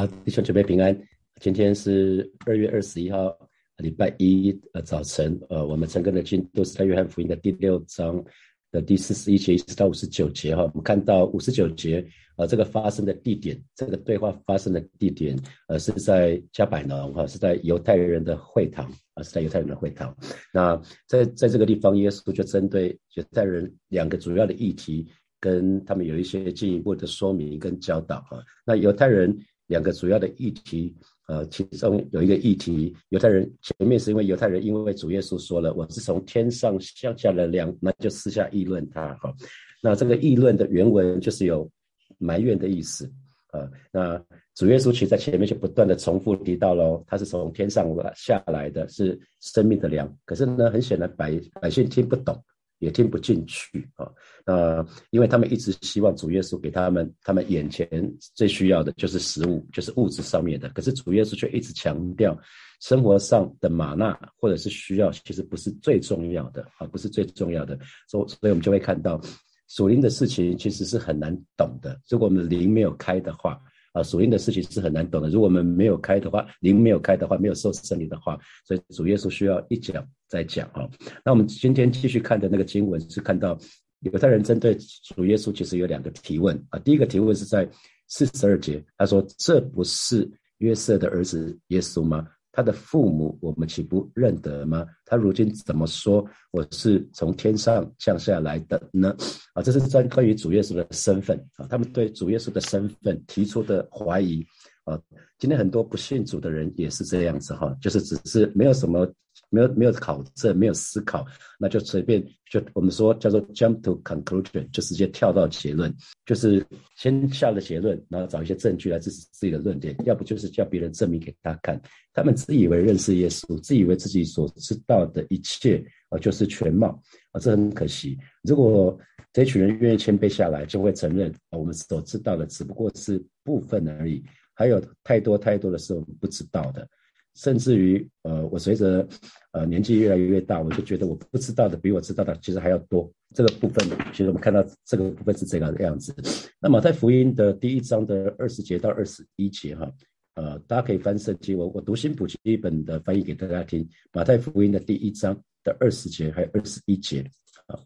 好，弟兄姐妹平安。今天是二月二十一号，礼拜一呃早晨。呃，我们整个的进度是在约翰福音的第六章的第四十一节一直到五十九节哈。我们看到五十九节，呃，这个发生的地点，这个对话发生的地点，呃，是在加百农哈，是在犹太人的会堂啊，是在犹太人的会堂。那在在这个地方，耶稣就针对犹太人两个主要的议题。跟他们有一些进一步的说明跟教导啊。那犹太人两个主要的议题，呃，其中有一个议题，犹太人前面是因为犹太人因为主耶稣说了我是从天上降下的粮，那就私下议论他哈。那这个议论的原文就是有埋怨的意思啊。那主耶稣其实在前面就不断的重复提到喽，他是从天上下来的是生命的粮。可是呢，很显然百百姓听不懂。也听不进去啊，那因为他们一直希望主耶稣给他们，他们眼前最需要的就是食物，就是物质上面的。可是主耶稣却一直强调，生活上的玛纳或者是需要，其实不是最重要的啊，不是最重要的。所所以，我们就会看到属灵的事情其实是很难懂的。如果我们的灵没有开的话。啊，属灵的事情是很难懂的。如果我们没有开的话，灵没有开的话，没有受圣灵的话，所以主耶稣需要一讲再讲啊。那我们今天继续看的那个经文是看到犹太人针对主耶稣其实有两个提问啊。第一个提问是在四十二节，他说：“这不是约瑟的儿子耶稣吗？”他的父母，我们岂不认得吗？他如今怎么说我是从天上降下来的呢？啊，这是专关于主耶稣的身份啊，他们对主耶稣的身份提出的怀疑啊。今天很多不信主的人也是这样子哈，就是只是没有什么。没有没有考证，没有思考，那就随便就我们说叫做 jump to conclusion，就直接跳到结论，就是先下了结论，然后找一些证据来支持自己的论点，要不就是叫别人证明给他看。他们自以为认识耶稣，自以为自己所知道的一切啊就是全貌啊，这很可惜。如果这群人愿意谦卑下来，就会承认啊，我们所知道的只不过是部分而已，还有太多太多的是我们不知道的。甚至于，呃，我随着呃年纪越来越大，我就觉得我不知道的比我知道的其实还要多。这个部分，其实我们看到这个部分是这个样子。那马太福音的第一章的二十节到二十一节，哈，呃，大家可以翻圣经，我我读新普一本的翻译给大家听。马太福音的第一章的二十节还有二十一节，啊，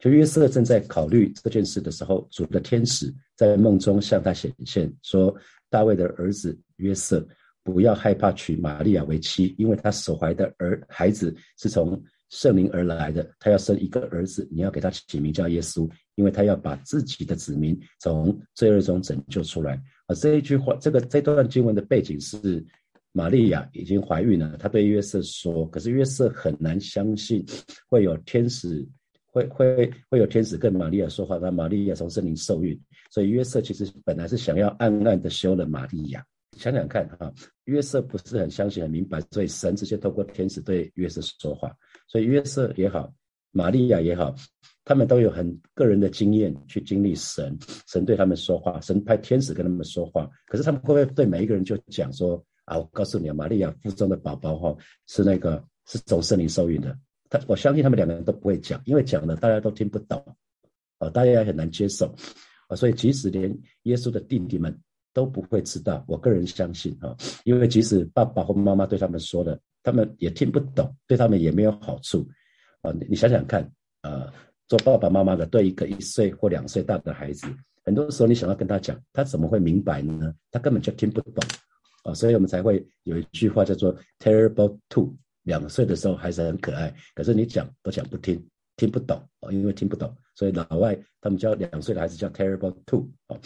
就约瑟正在考虑这件事的时候，主的天使在梦中向他显现，说：“大卫的儿子约瑟。”不要害怕娶玛利亚为妻，因为她所怀的儿孩子是从圣灵而来的。他要生一个儿子，你要给他起名叫耶稣，因为他要把自己的子民从罪恶中拯救出来。啊，这一句话，这个这段经文的背景是玛利亚已经怀孕了，她对约瑟说，可是约瑟很难相信会有天使，会会会有天使跟玛利亚说话，那玛利亚从圣灵受孕，所以约瑟其实本来是想要暗暗的休了玛利亚。想想看哈，约瑟不是很相信、很明白，所以神直接透过天使对约瑟说话。所以约瑟也好，玛利亚也好，他们都有很个人的经验去经历神，神对他们说话，神派天使跟他们说话。可是他们会不会对每一个人就讲说啊？我告诉你啊，玛利亚腹中的宝宝哈是那个是从圣灵受孕的。他我相信他们两个人都不会讲，因为讲了大家都听不懂，啊，大家也很难接受啊。所以即使连耶稣的弟弟们。都不会知道，我个人相信啊，因为即使爸爸或妈妈对他们说的，他们也听不懂，对他们也没有好处啊。你想想看，呃，做爸爸妈妈的对一个一岁或两岁大的孩子，很多时候你想要跟他讲，他怎么会明白呢？他根本就听不懂啊。所以我们才会有一句话叫做 “terrible two”，两岁的时候还是很可爱，可是你讲都讲不听，听不懂啊，因为听不懂，所以老外他们叫两岁的孩子叫 “terrible two” 啊。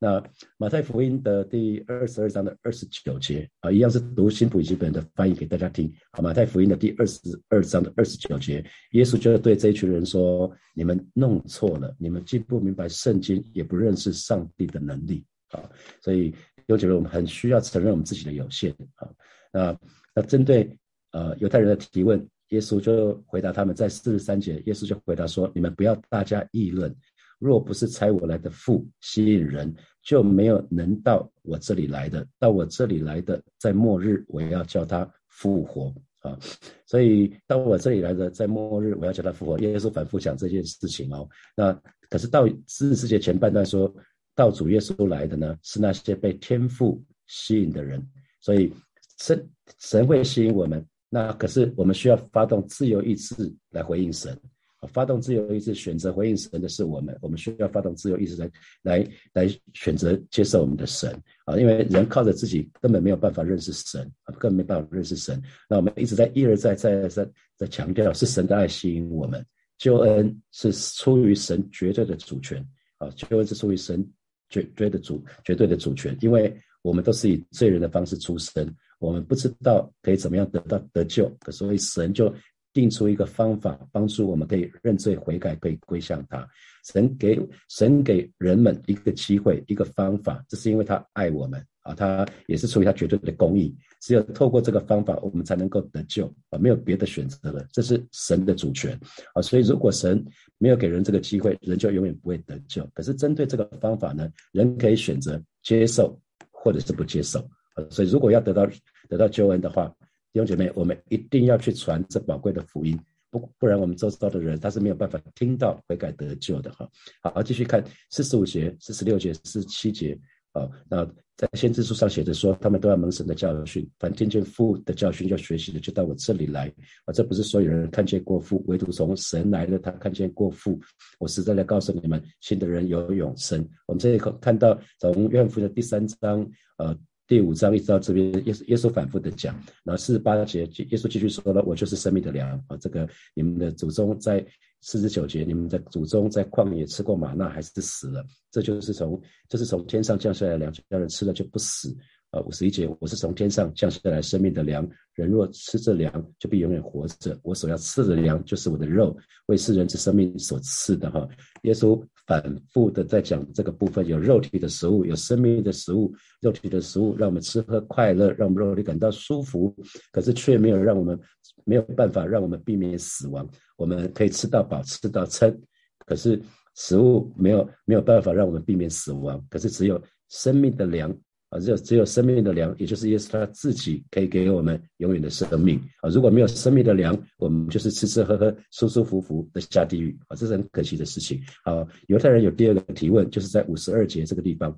那马太福音的第二十二章的二十九节啊，一样是读新普译本的翻译给大家听。好，马太福音的第二十二章的二十九节，耶稣就对这一群人说：“你们弄错了，你们既不明白圣经，也不认识上帝的能力。”啊，所以有觉得我们很需要承认我们自己的有限。啊，那那针对呃犹太人的提问，耶稣就回答他们，在四十三节，耶稣就回答说：“你们不要大家议论。”若不是猜我来的父吸引人，就没有能到我这里来的。到我这里来的，在末日我要叫他复活啊！所以到我这里来的，在末日我要叫他复活。耶稣反复讲这件事情哦。那可是到四世界前半段说到主耶稣来的呢，是那些被天父吸引的人。所以神神会吸引我们，那可是我们需要发动自由意志来回应神。发动自由意志选择回应神的是我们，我们需要发动自由意志来来来选择接受我们的神啊！因为人靠着自己根本没有办法认识神啊，根本没办法认识神。那我们一直在一而再再而三在强调，是神的爱吸引我们，救恩是出于神绝对的主权啊！救恩是出于神绝对的主绝对的主权，因为我们都是以罪人的方式出生，我们不知道可以怎么样得到得救，所以神就。定出一个方法，帮助我们可以认罪悔改，可以归向他。神给神给人们一个机会，一个方法，这是因为他爱我们啊，他也是出于他绝对的公义。只有透过这个方法，我们才能够得救啊，没有别的选择了。这是神的主权啊，所以如果神没有给人这个机会，人就永远不会得救。可是针对这个方法呢，人可以选择接受或者是不接受啊。所以如果要得到得到救恩的话，弟兄姐妹，我们一定要去传这宝贵的福音，不不然我们周遭的人他是没有办法听到悔改得救的哈。好，继续看四十五节、四十六节、四十七节啊。那在先知书上写着说，他们都要蒙神的教训，凡听见父的教训要学习的，就到我这里来啊。这不是所有人看见过父，唯独从神来的他看见过父。我实在来告诉你们，信的人有永生。我们这里看到从约翰福音的第三章呃。第五章一直到这边，耶稣耶稣反复的讲，然后四十八节，耶稣继续说了：“我就是生命的粮啊！这个你们的祖宗在四十九节，你们的祖宗在旷野吃过玛纳，还是死了？这就是从这是从天上降下来的粮，叫人吃了就不死。”啊，五十一节，我是从天上降下来生命的粮，人若吃这粮，就必永远活着。我所要吃的粮，就是我的肉，为世人之生命所赐的。哈，耶稣反复的在讲这个部分，有肉体的食物，有生命的食物，肉体的食物让我们吃喝快乐，让我们肉体感到舒服，可是却没有让我们没有办法让我们避免死亡。我们可以吃到饱，吃到撑，可是食物没有没有办法让我们避免死亡。可是只有生命的粮。啊，只有只有生命的粮，也就是耶稣他自己可以给我们永远的生命啊！如果没有生命的粮，我们就是吃吃喝喝、舒舒服服的下地狱啊！这是很可惜的事情啊！犹太人有第二个提问，就是在五十二节这个地方，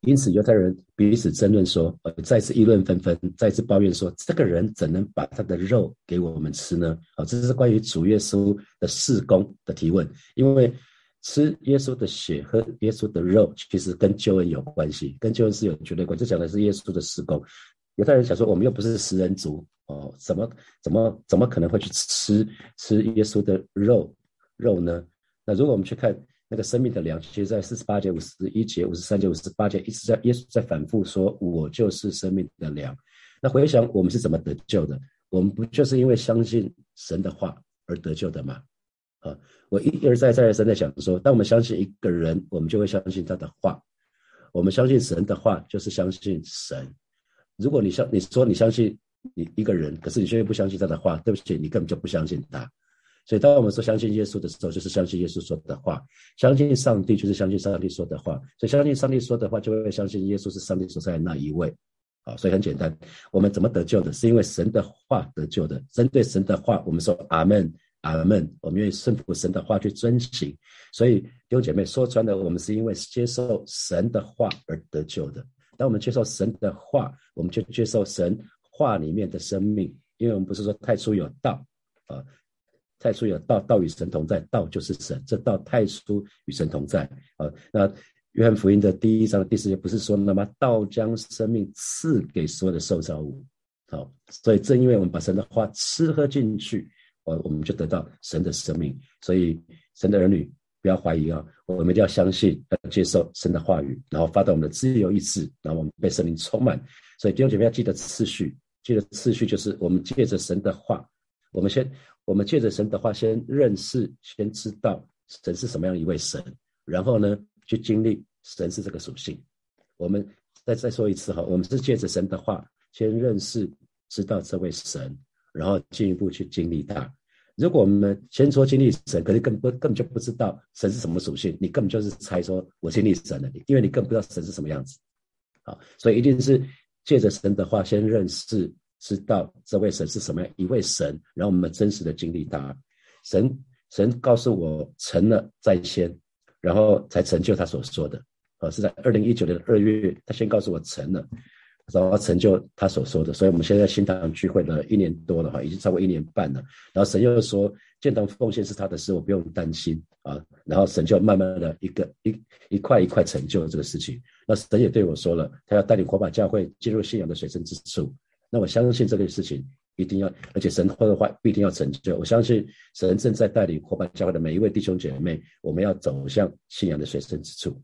因此犹太人彼此争论说，呃，再次议论纷纷，再次抱怨说，这个人怎能把他的肉给我们吃呢？啊，这是关于主耶稣的事工的提问，因为。吃耶稣的血和耶稣的肉，其实跟救恩有关系，跟救恩是有绝对关系。这讲的是耶稣的施工。犹太人想说，我们又不是食人族哦，怎么怎么怎么可能会去吃吃耶稣的肉肉呢？那如果我们去看那个生命的粮，其实在四十八节、五十一节、五十三节、五十八节，一直在耶稣在反复说：“我就是生命的粮。”那回想我们是怎么得救的？我们不就是因为相信神的话而得救的吗？啊，我一而再再而三在讲说，当我们相信一个人，我们就会相信他的话。我们相信神的话，就是相信神。如果你相你说你相信你一个人，可是你却不相信他的话，对不起，你根本就不相信他。所以，当我们说相信耶稣的时候，就是相信耶稣说的话；相信上帝，就是相信上帝说的话。所以，相信上帝说的话，就会相信耶稣是上帝所在的那一位。啊，所以很简单，我们怎么得救的？是因为神的话得救的。针对神的话，我们说阿门。阿门！我们愿意顺服神的话去遵行，所以弟兄姐妹说穿了，我们是因为接受神的话而得救的。当我们接受神的话，我们就接受神话里面的生命，因为我们不是说太初有道啊，太初有道，道与神同在，道就是神，这道太初与神同在啊。那约翰福音的第一章第四节不是说了吗？道将生命赐给所有的受造物，好，所以正因为我们把神的话吃喝进去。我我们就得到神的生命，所以神的儿女不要怀疑啊，我们一定要相信，要接受神的话语，然后发动我们的自由意志，然后我们被圣灵充满。所以弟兄姐妹要记得次序，记得次序就是我们借着神的话，我们先我们借着神的话先认识，先知道神是什么样一位神，然后呢去经历神是这个属性。我们再再说一次哈，我们是借着神的话先认识，知道这位神。然后进一步去经历它。如果我们先说经历神，可是根本根本就不知道神是什么属性，你根本就是猜说我经历神了，因为你更不知道神是什么样子。好，所以一定是借着神的话先认识，知道这位神是什么样一位神，然后我们真实的经历他。神神告诉我成了在先，然后才成就他所说的。啊，是在二零一九年的二月，他先告诉我成了，然后成就他所说的。所以我们现在新堂聚会了一年多了哈，已经超过一年半了。然后神又说，建堂奉献是他的事，我不用担心啊。然后神就慢慢的一个一一块一块成就这个事情。那神也对我说了，他要带领火把教会进入信仰的水深之处。那我相信这个事情一定要，而且神说的话必定要成就。我相信神正在带领火把教会的每一位弟兄姐妹，我们要走向信仰的水深之处。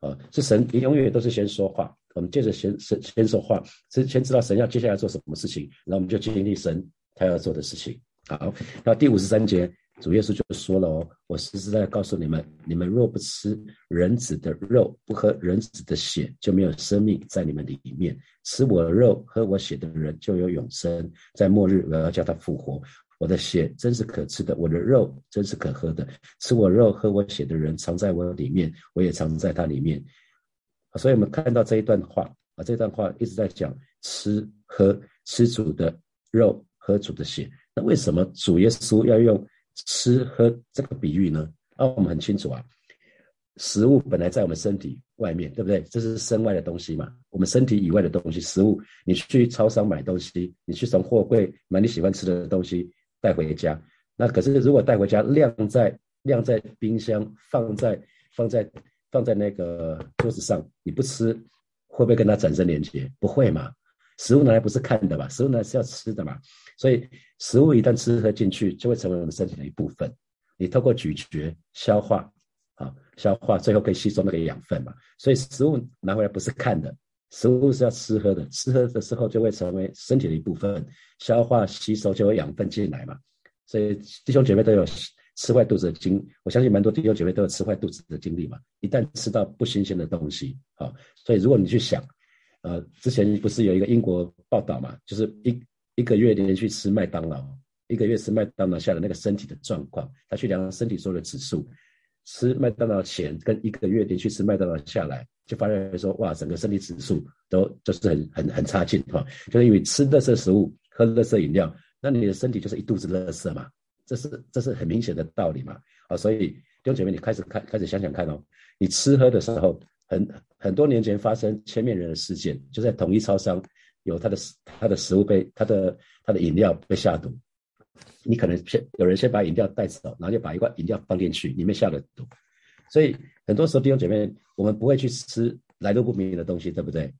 啊，是神你永远都是先说话，我们接着先先先说话，先先知道神要接下来做什么事情，然后我们就经历神他要做的事情。好，那第五十三节。主耶稣就说了哦，我实实在在告诉你们，你们若不吃人子的肉，不喝人子的血，就没有生命在你们里面。吃我肉、喝我血的人就有永生，在末日我要叫他复活。我的血真是可吃的，我的肉真是可喝的。吃我肉、喝我血的人藏在我里面，我也藏在他里面。所以，我们看到这一段话啊，这段话一直在讲吃、喝、吃主的肉、喝主的血。那为什么主耶稣要用？吃喝这个比喻呢，啊，我们很清楚啊，食物本来在我们身体外面，对不对？这是身外的东西嘛，我们身体以外的东西，食物，你去超商买东西，你去从货柜买你喜欢吃的东西带回家，那可是如果带回家晾在晾在冰箱，放在放在放在那个桌子上，你不吃，会不会跟它产生连接？不会嘛。食物拿来不是看的嘛，食物呢是要吃的嘛，所以食物一旦吃喝进去，就会成为我们身体的一部分。你透过咀嚼、消化，啊，消化最后可以吸收那个养分嘛。所以食物拿回来不是看的，食物是要吃喝的，吃喝的时候就会成为身体的一部分，消化吸收就会养分进来嘛。所以弟兄姐妹都有吃坏肚子的经，我相信蛮多弟兄姐妹都有吃坏肚子的经历嘛。一旦吃到不新鲜的东西，啊，所以如果你去想。呃，之前不是有一个英国报道嘛，就是一一个月连续吃麦当劳，一个月吃麦当劳下的那个身体的状况，他去量身体所有的指数，吃麦当劳前跟一个月连续吃麦当劳下来，就发现说，哇，整个身体指数都就是很很很差劲哈，就是因为吃垃圾食物、喝垃圾饮料，那你的身体就是一肚子垃圾嘛，这是这是很明显的道理嘛，啊，所以弟兄姐妹，你开始看开始想想看哦，你吃喝的时候。很很多年前发生千面人的事件，就在统一超商有他的他的食物被他的他的饮料被下毒，你可能先有人先把饮料带走，然后就把一罐饮料放进去，里面下了毒。所以很多时候弟兄姐妹，我们不会去吃来路不明的东西，对不对？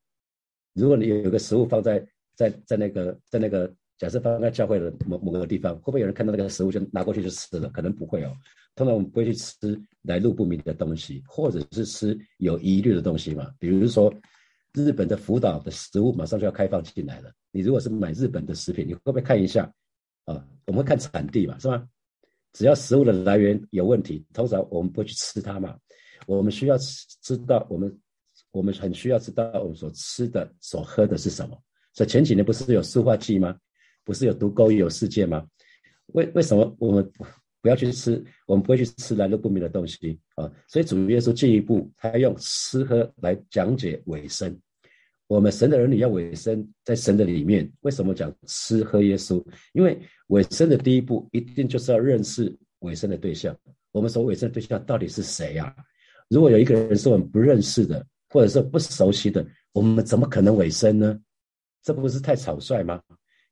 如果你有个食物放在在在那个在那个假设放在教会的某某个地方，会不会有人看到那个食物就拿过去就吃了？可能不会哦。通常我们不会去吃来路不明的东西，或者是吃有疑虑的东西嘛。比如说，日本的福岛的食物马上就要开放进来了。你如果是买日本的食品，你会不会看一下啊？我们会看产地嘛，是吗？只要食物的来源有问题，通常我们不会去吃它嘛。我们需要知道，我们我们很需要知道我们所吃的、所喝的是什么。所以前几年不是有塑化剂吗？不是有毒沟有世界吗？为为什么我们？不要去吃，我们不会去吃来路不明的东西啊。所以主耶稣进一步，他用吃喝来讲解尾声。我们神的儿女要尾声在神的里面。为什么讲吃喝耶稣？因为尾声的第一步，一定就是要认识尾声的对象。我们所尾声的对象到底是谁呀？如果有一个人是我们不认识的，或者是不熟悉的，我们怎么可能尾声呢？这不是太草率吗？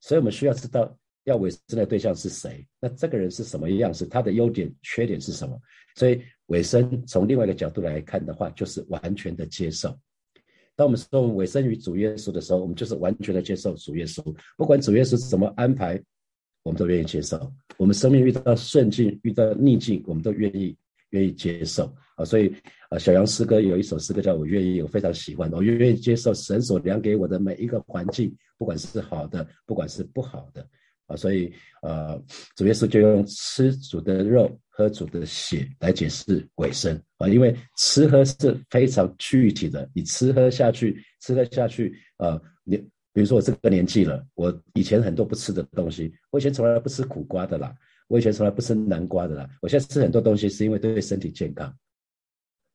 所以我们需要知道。要委身的对象是谁？那这个人是什么样子？他的优点、缺点是什么？所以尾声从另外一个角度来看的话，就是完全的接受。当我们说尾声于主耶稣的时候，我们就是完全的接受主耶稣。不管主耶稣怎么安排，我们都愿意接受。我们生命遇到顺境、遇到逆境，我们都愿意愿意接受啊。所以啊，小杨诗歌有一首诗歌叫《我愿意》，我非常喜欢。我愿意接受神所量给我的每一个环境，不管是好的，不管是不好的。啊，所以呃，主耶稣就用吃主的肉、喝主的血来解释尾声啊，因为吃喝是非常具体的，你吃喝下去，吃喝下去啊，你比如说我这个年纪了，我以前很多不吃的东西，我以前从来不吃苦瓜的啦，我以前从来不吃南瓜的啦，我现在吃很多东西是因为对身体健康，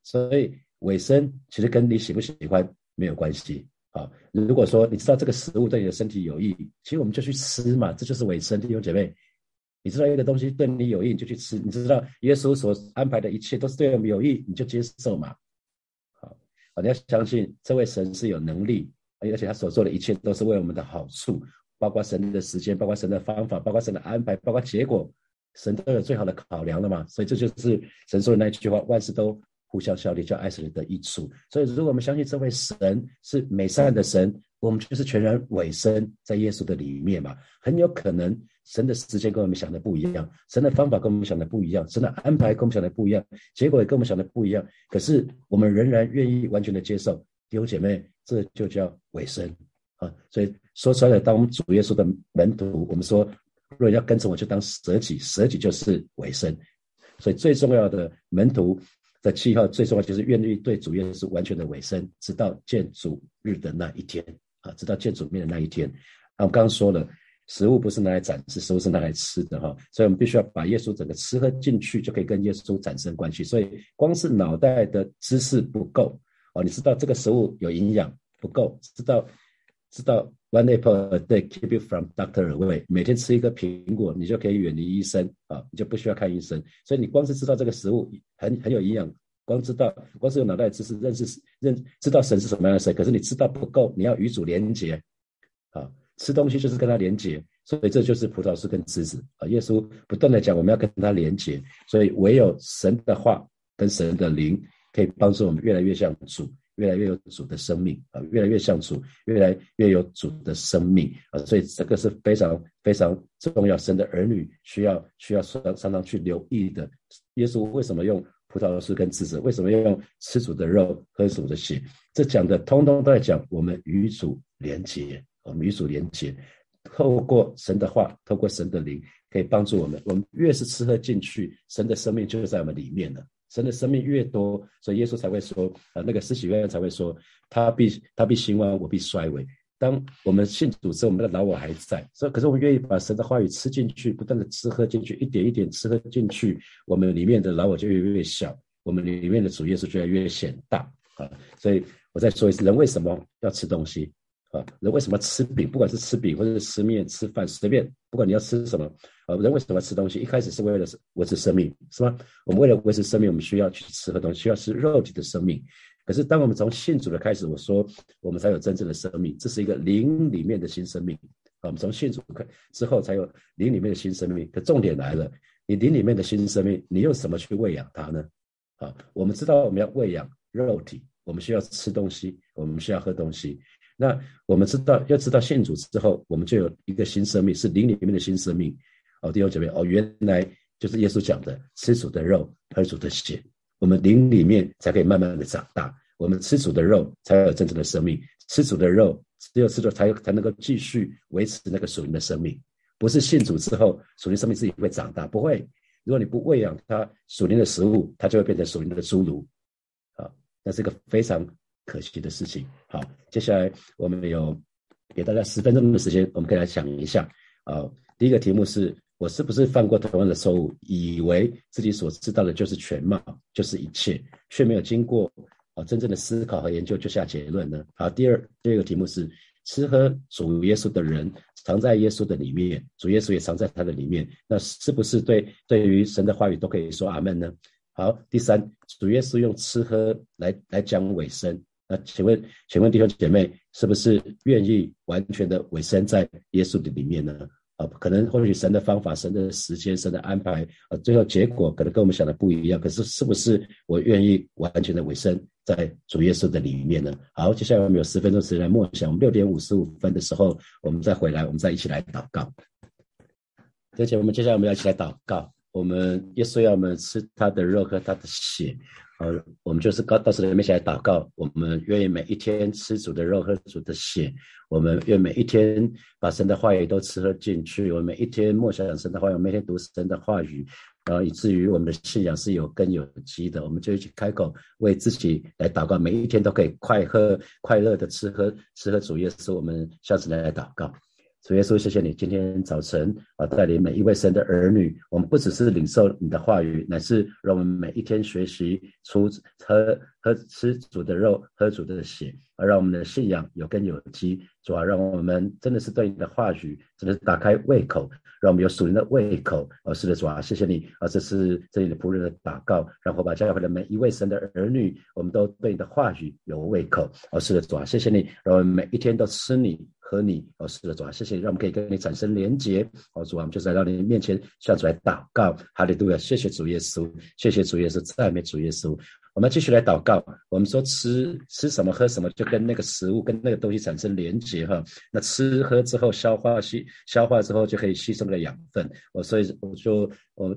所以尾声其实跟你喜不喜欢没有关系。啊，如果说你知道这个食物对你的身体有益，其实我们就去吃嘛，这就是尾声，弟兄姐妹。你知道一个东西对你有益，你就去吃。你知道耶稣所安排的一切都是对我们有益，你就接受嘛。好，你要相信这位神是有能力，而且他所做的一切都是为我们的好处，包括神的时间，包括神的方法，包括神的安排，包括结果，神都有最好的考量了嘛。所以这就是神说的那句话：万事都互相效力，叫爱神的益处。所以如果我们相信这位神是美善的神，我们就是全然委身在耶稣的里面嘛。很有可能神的时间跟我们想的不一样，神的方法跟我们想的不一样，神的安排跟我们想的不一样，结果也跟我们想的不一样。可是我们仍然愿意完全的接受，弟兄姐妹，这就叫委身啊。所以说出来的，当我们主耶稣的门徒，我们说，若要跟从我，就当舍己，舍己就是委身。所以最重要的门徒的气候，最重要就是愿意对主耶稣完全的委身，直到见主日的那一天。啊，直到见主面的那一天，啊，我刚刚说了，食物不是拿来展示，食物是拿来吃的哈，所以我们必须要把耶稣整个吃喝进去，就可以跟耶稣产生关系。所以光是脑袋的知识不够哦，你知道这个食物有营养不够，知道知道 one apple a day keep you from doctor away，每天吃一个苹果，你就可以远离医生啊，你就不需要看医生。所以你光是知道这个食物很很有营养。光知道，光是有脑袋知识认识认知道神是什么样的神，可是你知道不够，你要与主连接啊，吃东西就是跟他连接，所以这就是葡萄树跟枝子啊。耶稣不断的讲，我们要跟他连接，所以唯有神的话跟神的灵，可以帮助我们越来越像主，越来越有主的生命啊，越来越像主，越来越有主的生命啊。所以这个是非常非常重要，神的儿女需要需要常常去留意的。耶稣为什么用？葡萄树跟枝子为什么要用吃主的肉喝主的血？这讲的通通都在讲我们与主连结，我们与主连结，透过神的话，透过神的灵，可以帮助我们。我们越是吃喝进去，神的生命就在我们里面了。神的生命越多，所以耶稣才会说，呃，那个施洗约翰才会说，他必他必兴旺，我必衰微。当我们信主之后，我们的老我还在，所以可是我们愿意把神的话语吃进去，不断的吃喝进去，一点一点吃喝进去，我们里面的老我就越越小，我们里面的主耶稣就越越显大啊！所以我再说一次，人为什么要吃东西啊？人为什么吃饼？不管是吃饼或者是吃面、吃饭，随便，不管你要吃什么啊，人为什么吃东西？一开始是为了维持生命，是吗？我们为了维持生命，我们需要去吃喝东西，需要吃肉体的生命。可是，当我们从信主的开始，我说我们才有真正的生命，这是一个灵里面的新生命啊。我们从信主开之后，才有灵里面的新生命。可重点来了，你灵里面的新生命，你用什么去喂养它呢？啊，我们知道我们要喂养肉体，我们需要吃东西，我们需要喝东西。那我们知道，要知道信主之后，我们就有一个新生命，是灵里面的新生命。哦，弟兄姐妹，哦，原来就是耶稣讲的，吃主的肉，喝主的血。我们灵里面才可以慢慢的长大，我们吃主的肉才有真正的生命，吃主的肉只有吃主才才能够继续维持那个属灵的生命，不是信主之后属灵生命自己会长大，不会。如果你不喂养它属灵的食物，它就会变成属灵的侏儒，啊，那是一个非常可惜的事情。好，接下来我们有给大家十分钟的时间，我们可以来想一下啊，第一个题目是。我是不是犯过同样的错误，以为自己所知道的就是全貌，就是一切，却没有经过啊真正的思考和研究就下结论呢？好，第二第二个题目是吃喝主耶稣的人藏在耶稣的里面，主耶稣也藏在他的里面，那是不是对对于神的话语都可以说阿门呢？好，第三，主耶稣用吃喝来来讲尾声，那请问请问弟兄姐妹是不是愿意完全的委身在耶稣的里面呢？啊，可能或许神的方法、神的时间、神的安排，啊，最后结果可能跟我们想的不一样。可是，是不是我愿意完全的委身在主耶稣的里面呢？好，接下来我们有十分钟时间来默想。我们六点五十五分的时候，我们再回来，我们再一起来祷告。而且，我们接下来我们要一起来祷告。我们耶稣要我们吃他的肉和他的血。呃，我们就是告到时里面起来祷告，我们愿意每一天吃主的肉喝主的血，我们愿每一天把神的话语都吃喝进去，我们每一天默想神的话语，每天读神的话语，然后以至于我们的信仰是有根有基的，我们就一起开口为自己来祷告，每一天都可以快喝快乐的吃喝吃喝主耶稣，我们下次来来祷告。主耶稣，谢谢你今天早晨啊，带领每一位神的儿女，我们不只是领受你的话语，乃是让我们每一天学习出喝喝吃主的肉，喝主的血，而让我们的信仰有根有基。主啊，让我们真的是对你的话语，真的是打开胃口，让我们有属灵的胃口。哦，是的，主啊，谢谢你啊，这是这里的仆人的祷告，然后把教会的每一位神的儿女，我们都对你的话语有胃口。哦，是的，主啊，谢谢你，让我们每一天都吃你。和你哦，是的主啊，谢谢，让我们可以跟你产生连结哦，主啊，我们就是来到你面前向主来祷告，哈利路亚，谢谢主耶稣，谢谢主耶稣，赞美主耶稣。我们继续来祷告，我们说吃吃什么喝什么，就跟那个食物跟那个东西产生连结哈。那吃喝之后消化吸消化之后就可以吸收了养分，我所以我就我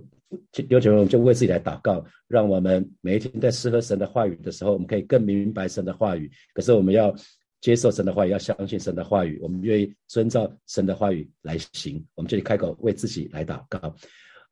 有请我们就为自己来祷告，让我们每一天在吃喝神的话语的时候，我们可以更明白神的话语。可是我们要。接受神的话语，要相信神的话语。我们愿意遵照神的话语来行。我们这里开口为自己来祷告。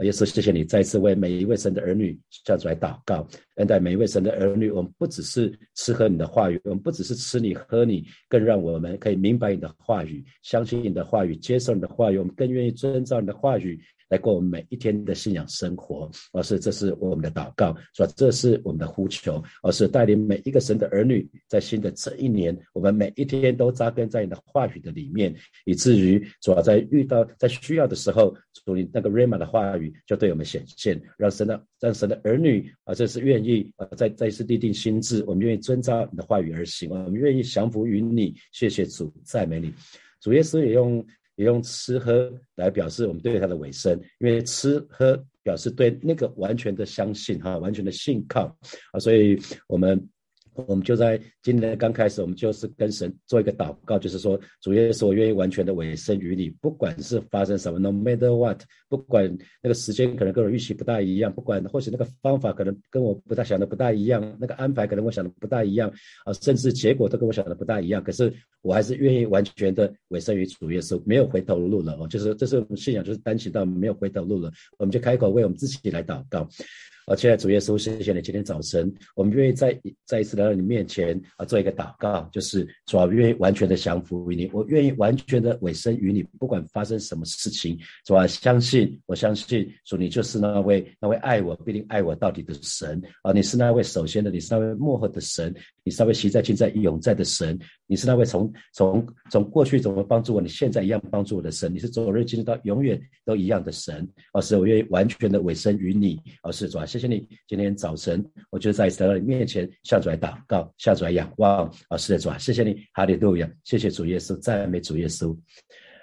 耶稣，谢谢你再次为每一位神的儿女这样子来祷告。恩待每一位神的儿女，我们不只是吃喝你的话语，我们不只是吃你喝你，更让我们可以明白你的话语，相信你的话语，接受你的话语。我们更愿意遵照你的话语。来过我们每一天的信仰生活，而是这是我们的祷告，说这是我们的呼求，而是带领每一个神的儿女，在新的这一年，我们每一天都扎根在你的话语的里面，以至于主要在遇到在需要的时候，主你那个 rama 的话语就对我们显现，让神的让神的儿女啊，这是愿意啊，再再次立定心智，我们愿意遵照你的话语而行，我们愿意降服于你，谢谢主，赞美你，主耶稣也用。也用吃喝来表示我们对他的尾声，因为吃喝表示对那个完全的相信哈，完全的信靠啊，所以我们。我们就在今年刚开始，我们就是跟神做一个祷告，就是说，主耶稣，我愿意完全的委身于你，不管是发生什么，no matter what，不管那个时间可能跟我预期不大一样，不管或许那个方法可能跟我不大想的不大一样，那个安排可能我想的不大一样啊，甚至结果都跟我想的不大一样，可是我还是愿意完全的委身于主耶稣，没有回头路了哦，就是这是我们信仰，就是单行道，没有回头路了，我们就开口为我们自己来祷告。啊，亲爱的主耶稣，谢谢你今天早晨，我们愿意再再一次来到你面前啊，做一个祷告，就是主啊，愿意完全的降服于你，我愿意完全的委身于你，不管发生什么事情，主啊，相信我相信主，你就是那位那位爱我必定爱我到底的神啊，你是那位首先的，你是那位幕后的神，你是那位习在、今在、永在的神，你是那位从从从过去怎么帮助我，你现在一样帮助我的神，你是昨日今日到永远都一样的神啊，是我愿意完全的委身于你，而是主啊。谢谢你，今天早晨，我就在来到你面前，向主来祷告，向主来仰望。啊，是，主啊，谢谢你，哈利路亚，谢谢主耶稣，赞美主耶稣。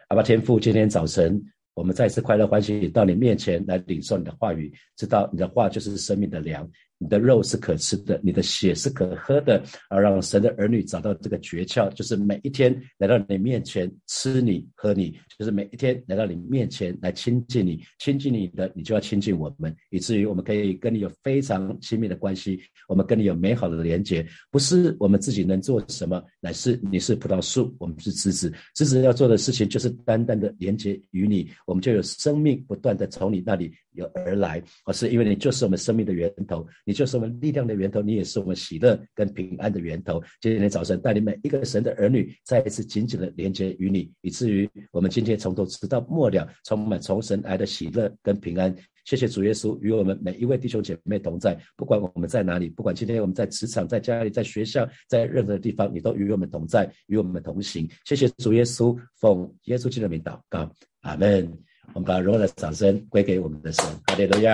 阿爸天父，今天早晨，我们再次快乐欢喜到你面前来领受你的话语，知道你的话就是生命的粮。你的肉是可吃的，你的血是可喝的，而让神的儿女找到这个诀窍，就是每一天来到你面前吃你喝你，就是每一天来到你面前来亲近你，亲近你的，你就要亲近我们，以至于我们可以跟你有非常亲密的关系，我们跟你有美好的连接，不是我们自己能做什么，乃是你是葡萄树，我们是枝子，枝子要做的事情就是单单的连接于你，我们就有生命不断的从你那里有而来，而是因为你就是我们生命的源头。你就是我们力量的源头，你也是我们喜乐跟平安的源头。今天早晨带领每一个神的儿女再一次紧紧的连接于你，以至于我们今天从头直到末了，充满从神来的喜乐跟平安。谢谢主耶稣与我们每一位弟兄姐妹同在，不管我们在哪里，不管今天我们在职场、在家里、在学校、在任何地方，你都与我们同在，与我们同行。谢谢主耶稣，奉耶稣基督的名祷告，阿门。我们把荣耀的掌声归给我们的神，哈利路亚。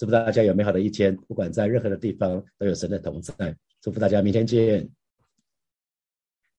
祝福大家有美好的一天，不管在任何的地方都有神的同在。祝福大家，明天见。